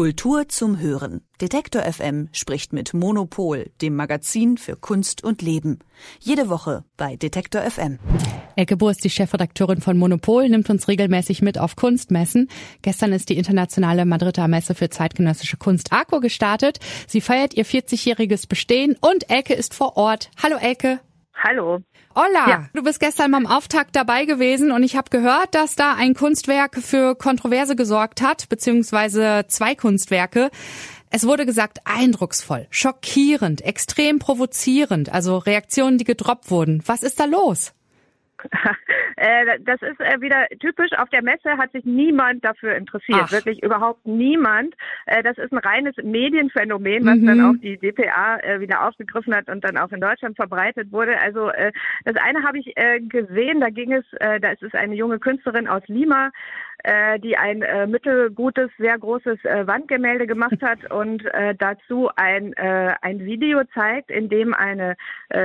Kultur zum Hören. Detektor FM spricht mit Monopol, dem Magazin für Kunst und Leben. Jede Woche bei Detektor FM. Elke Bohr ist die Chefredakteurin von Monopol, nimmt uns regelmäßig mit auf Kunstmessen. Gestern ist die internationale Madrider Messe für zeitgenössische Kunst ARCO gestartet. Sie feiert ihr 40-jähriges Bestehen und Elke ist vor Ort. Hallo Elke. Hallo. Olla, ja. du bist gestern beim Auftakt dabei gewesen und ich habe gehört, dass da ein Kunstwerk für Kontroverse gesorgt hat, beziehungsweise zwei Kunstwerke. Es wurde gesagt, eindrucksvoll, schockierend, extrem provozierend, also Reaktionen, die gedroppt wurden. Was ist da los? Äh, das ist äh, wieder typisch. Auf der Messe hat sich niemand dafür interessiert. Ach. Wirklich überhaupt niemand. Äh, das ist ein reines Medienphänomen, was mhm. dann auch die DPA wieder aufgegriffen hat und dann auch in Deutschland verbreitet wurde. Also das eine habe ich gesehen, da ging es, da ist es eine junge Künstlerin aus Lima, die ein mittelgutes, sehr großes Wandgemälde gemacht hat und dazu ein, ein Video zeigt, in dem eine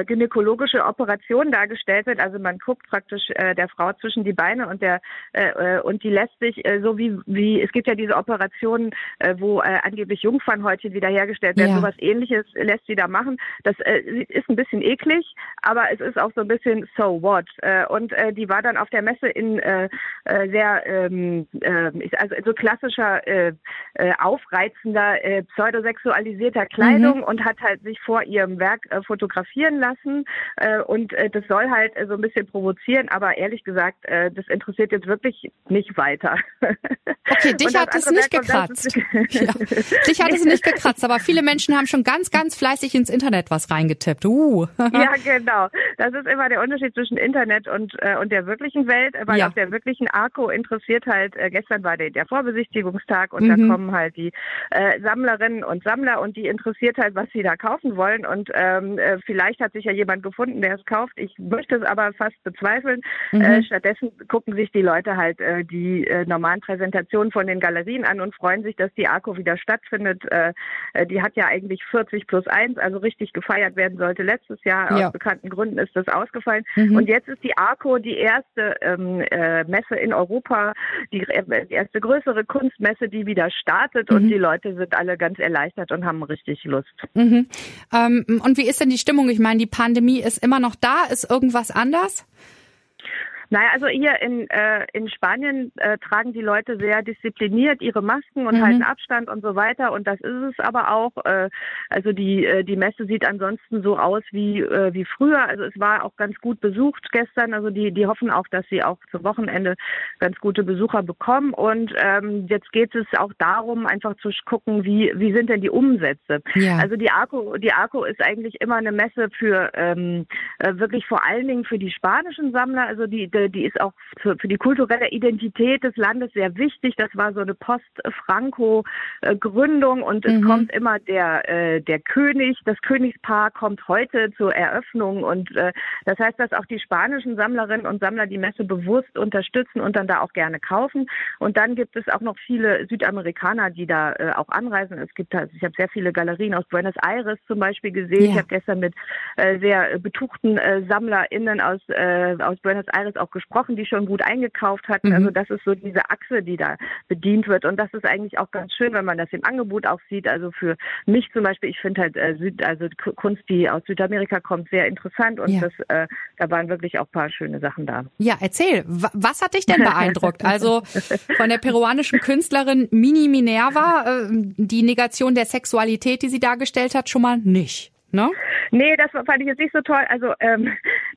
gynäkologische Operation dargestellt wird. Also man guckt praktisch der der Frau zwischen die Beine und der äh, äh, und die lässt sich äh, so wie wie es gibt ja diese Operationen, äh, wo äh, angeblich Jungfernhäutchen wiederhergestellt werden. Ja. Sowas ähnliches lässt sie da machen. Das äh, ist ein bisschen eklig, aber es ist auch so ein bisschen so what. Äh, und äh, die war dann auf der Messe in äh, äh sehr ähm, äh, also so klassischer äh, äh, aufreizender äh, pseudosexualisierter Kleidung mhm. und hat halt sich vor ihrem Werk äh, fotografieren lassen äh, und äh, das soll halt äh, so ein bisschen provozieren, aber ehrlich gesagt, äh, das interessiert jetzt wirklich nicht weiter. Okay, dich hat es nicht gekratzt. ja. Dich hat es nicht gekratzt, aber viele Menschen haben schon ganz, ganz fleißig ins Internet was reingetippt. Uh. ja, genau. Das ist immer der Unterschied zwischen Internet und, äh, und der wirklichen Welt, weil ja. auf der wirklichen Arco interessiert halt, äh, gestern war der, der Vorbesichtigungstag und mhm. da kommen halt die äh, Sammlerinnen und Sammler und die interessiert halt, was sie da kaufen wollen und ähm, äh, vielleicht hat sich ja jemand gefunden, der es kauft. Ich möchte es aber fast bezweifeln. Mhm. Äh, stattdessen gucken sich die Leute halt äh, die äh, normalen Präsentationen von den Galerien an und freuen sich, dass die ARCO wieder stattfindet. Äh, äh die hat ja eigentlich 40 plus 1, also richtig gefeiert werden sollte letztes Jahr. Ja. Aus bekannten Gründen ist das ausgefallen. Mhm. Und jetzt ist die ARCO die erste ähm, äh, Messe in Europa, die, äh, die, erste größere Kunstmesse, die wieder startet mhm. und die Leute sind alle ganz erleichtert und haben richtig Lust. Mhm. Ähm, und wie ist denn die Stimmung? Ich meine, die Pandemie ist immer noch da. Ist irgendwas anders? Naja, also hier in, äh, in Spanien äh, tragen die Leute sehr diszipliniert ihre Masken und mhm. halten Abstand und so weiter. Und das ist es aber auch. Äh, also die, äh, die Messe sieht ansonsten so aus wie, äh, wie früher. Also es war auch ganz gut besucht gestern. Also die, die hoffen auch, dass sie auch zum Wochenende ganz gute Besucher bekommen. Und ähm, jetzt geht es auch darum, einfach zu gucken, wie, wie sind denn die Umsätze. Ja. Also die ARCO, die ARCO ist eigentlich immer eine Messe für ähm, äh, wirklich vor allen Dingen für die spanischen Sammler. Also die die ist auch für, für die kulturelle Identität des Landes sehr wichtig. Das war so eine Post-Franco-Gründung und es mhm. kommt immer der, äh, der König, das Königspaar kommt heute zur Eröffnung und äh, das heißt, dass auch die spanischen Sammlerinnen und Sammler die Messe bewusst unterstützen und dann da auch gerne kaufen. Und dann gibt es auch noch viele Südamerikaner, die da äh, auch anreisen. Es gibt also, ich habe sehr viele Galerien aus Buenos Aires zum Beispiel gesehen. Ja. Ich habe gestern mit äh, sehr betuchten äh, SammlerInnen aus, äh, aus Buenos Aires auch auch gesprochen, die schon gut eingekauft hatten. Mhm. Also das ist so diese Achse, die da bedient wird. Und das ist eigentlich auch ganz schön, wenn man das im Angebot auch sieht. Also für mich zum Beispiel, ich finde halt äh, Süd, also Kunst, die aus Südamerika kommt, sehr interessant und ja. das, äh, da waren wirklich auch paar schöne Sachen da. Ja, erzähl, was hat dich denn beeindruckt? Also von der peruanischen Künstlerin Mini Minerva, äh, die Negation der Sexualität, die sie dargestellt hat, schon mal nicht. Ne? Nee, das fand ich jetzt nicht so toll. Also ähm,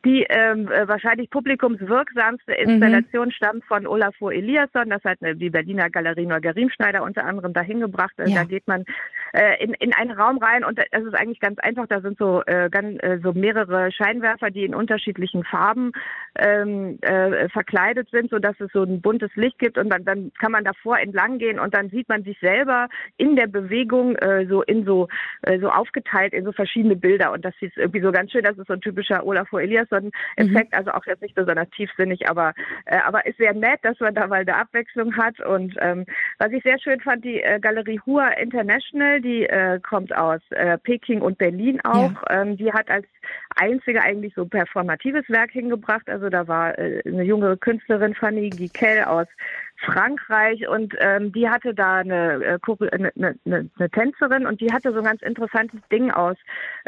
die ähm, äh, wahrscheinlich publikumswirksamste Installation mhm. stammt von Olafur Eliasson. Das hat die Berliner Galerie Neugerimschneider unter anderem dahin gebracht. Ja. Da geht man äh, in, in einen Raum rein und das ist eigentlich ganz einfach. Da sind so, äh, ganz, äh, so mehrere Scheinwerfer, die in unterschiedlichen Farben ähm, äh, verkleidet sind, so dass es so ein buntes Licht gibt und dann, dann kann man davor entlang gehen und dann sieht man sich selber in der Bewegung äh, so in so, äh, so aufgeteilt in so verschiedene Bilder und das ist irgendwie so ganz schön. Das ist so ein typischer Olafur Eliasson-Effekt, mhm. also auch jetzt nicht besonders tiefsinnig, aber, äh, aber ist sehr nett, dass man da mal eine Abwechslung hat und ähm, was ich sehr schön fand, die äh, Galerie Hua International, die äh, kommt aus äh, Peking und Berlin auch. Ja. Ähm, die hat als einzige eigentlich so performatives Werk hingebracht. Also da war äh, eine junge Künstlerin, Fanny Gikel aus Frankreich und ähm, die hatte da eine, äh, eine, eine, eine Tänzerin und die hatte so ein ganz interessantes Ding aus.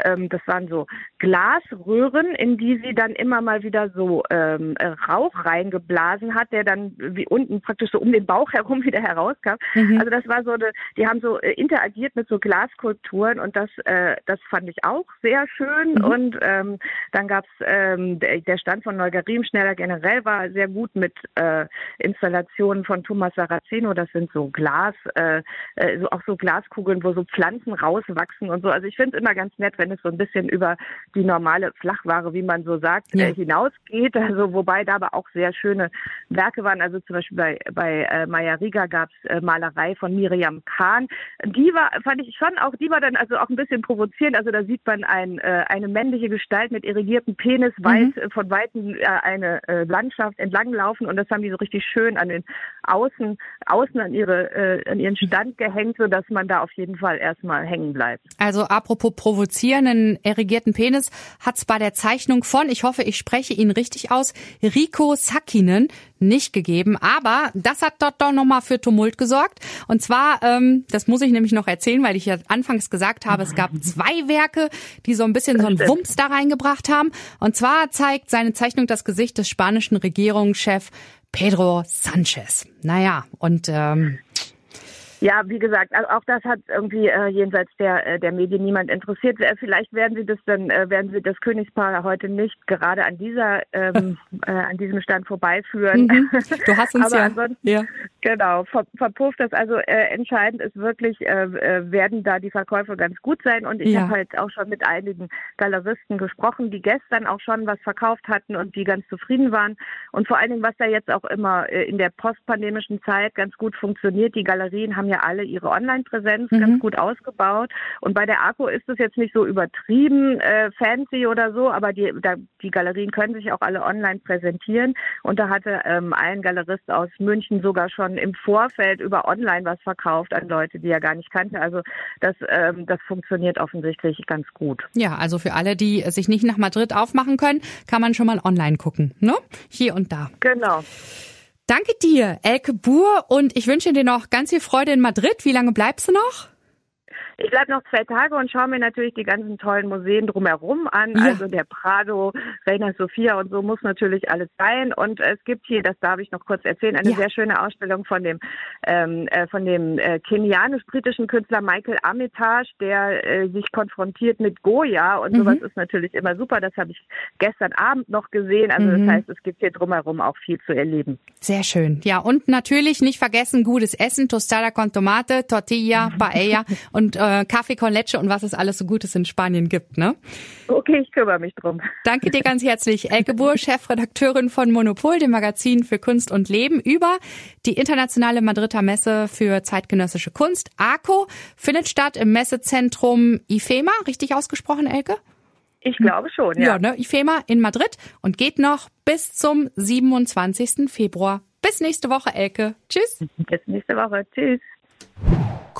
Ähm, das waren so Glasröhren, in die sie dann immer mal wieder so ähm, Rauch reingeblasen hat, der dann wie unten praktisch so um den Bauch herum wieder herauskam. Mhm. Also das war so eine, die haben so äh, interagiert mit so Glaskulturen und das, äh, das fand ich auch sehr schön. Mhm. Und ähm, dann gab's ähm, der, der Stand von Neugerim schneller generell war sehr gut mit äh, Installationen von Thomas Saraceno. Das sind so Glas, äh, äh, so auch so Glaskugeln, wo so Pflanzen rauswachsen und so. Also ich finde es immer ganz nett, wenn es so ein bisschen über die normale Flachware, wie man so sagt, ja. äh, hinausgeht. Also wobei da aber auch sehr schöne Werke waren. Also zum Beispiel bei, bei äh, Maya Riga gab es äh, Malerei von Miriam Kahn. Die war, fand ich schon auch, die war dann also auch ein bisschen provozierend. Also da sieht man ein, äh, eine männliche Gestalt mit irrigiertem Penis mhm. weit, äh, von Weitem äh, eine äh, Landschaft entlanglaufen und das haben die so richtig schön an den Außen, außen an ihre, äh, an ihren Stand gehängt, so dass man da auf jeden Fall erstmal hängen bleibt. Also apropos provozierenden irrigierten Penis hat's bei der Zeichnung von, ich hoffe, ich spreche ihn richtig aus, Rico Sakinen nicht gegeben. Aber das hat dort doch nochmal für Tumult gesorgt. Und zwar, ähm, das muss ich nämlich noch erzählen, weil ich ja anfangs gesagt habe, es gab zwei Werke, die so ein bisschen so einen Wumms da reingebracht haben. Und zwar zeigt seine Zeichnung das Gesicht des spanischen Regierungschefs Pedro Sanchez. Naja, und ähm, ja, wie gesagt, also auch das hat irgendwie äh, jenseits der äh, der Medien niemand interessiert. Äh, vielleicht werden Sie das dann äh, werden Sie das Königspaar heute nicht gerade an dieser ähm, äh, an diesem Stand vorbeiführen. Mhm. Du hast uns Aber ja, ja. Genau ver verpufft das. Also äh, entscheidend ist wirklich äh, äh, werden da die Verkäufe ganz gut sein und ich ja. habe halt auch schon mit einigen Galeristen gesprochen, die gestern auch schon was verkauft hatten und die ganz zufrieden waren und vor allen Dingen was da jetzt auch immer äh, in der postpandemischen Zeit ganz gut funktioniert. Die Galerien haben ja alle ihre Online-Präsenz mhm. ganz gut ausgebaut. Und bei der Akku ist es jetzt nicht so übertrieben äh, fancy oder so, aber die, da, die Galerien können sich auch alle online präsentieren. Und da hatte ähm, ein Galerist aus München sogar schon im Vorfeld über online was verkauft an Leute, die er gar nicht kannte. Also das, ähm, das funktioniert offensichtlich ganz gut. Ja, also für alle, die sich nicht nach Madrid aufmachen können, kann man schon mal online gucken, ne? Hier und da. Genau. Danke dir, Elke Buhr, und ich wünsche dir noch ganz viel Freude in Madrid. Wie lange bleibst du noch? Ich bleibe noch zwei Tage und schaue mir natürlich die ganzen tollen Museen drumherum an. Ja. Also der Prado, Reina Sofia und so muss natürlich alles sein. Und es gibt hier, das darf ich noch kurz erzählen, eine ja. sehr schöne Ausstellung von dem ähm, äh, von dem äh, kenianisch-britischen Künstler Michael Armitage, der äh, sich konfrontiert mit Goya und mhm. sowas ist natürlich immer super. Das habe ich gestern Abend noch gesehen. Also mhm. das heißt, es gibt hier drumherum auch viel zu erleben. Sehr schön. Ja, und natürlich nicht vergessen gutes Essen, Tostada con Tomate, Tortilla, Paella und äh, äh, Kaffee con Leche und was es alles so Gutes in Spanien gibt, ne? Okay, ich kümmere mich drum. Danke dir ganz herzlich, Elke Buhr, Chefredakteurin von Monopol, dem Magazin für Kunst und Leben, über die internationale Madrider Messe für zeitgenössische Kunst. ARCO findet statt im Messezentrum IFEMA, richtig ausgesprochen, Elke? Ich glaube schon, ja. Ja, ne? IFEMA in Madrid und geht noch bis zum 27. Februar. Bis nächste Woche, Elke. Tschüss. Bis nächste Woche. Tschüss.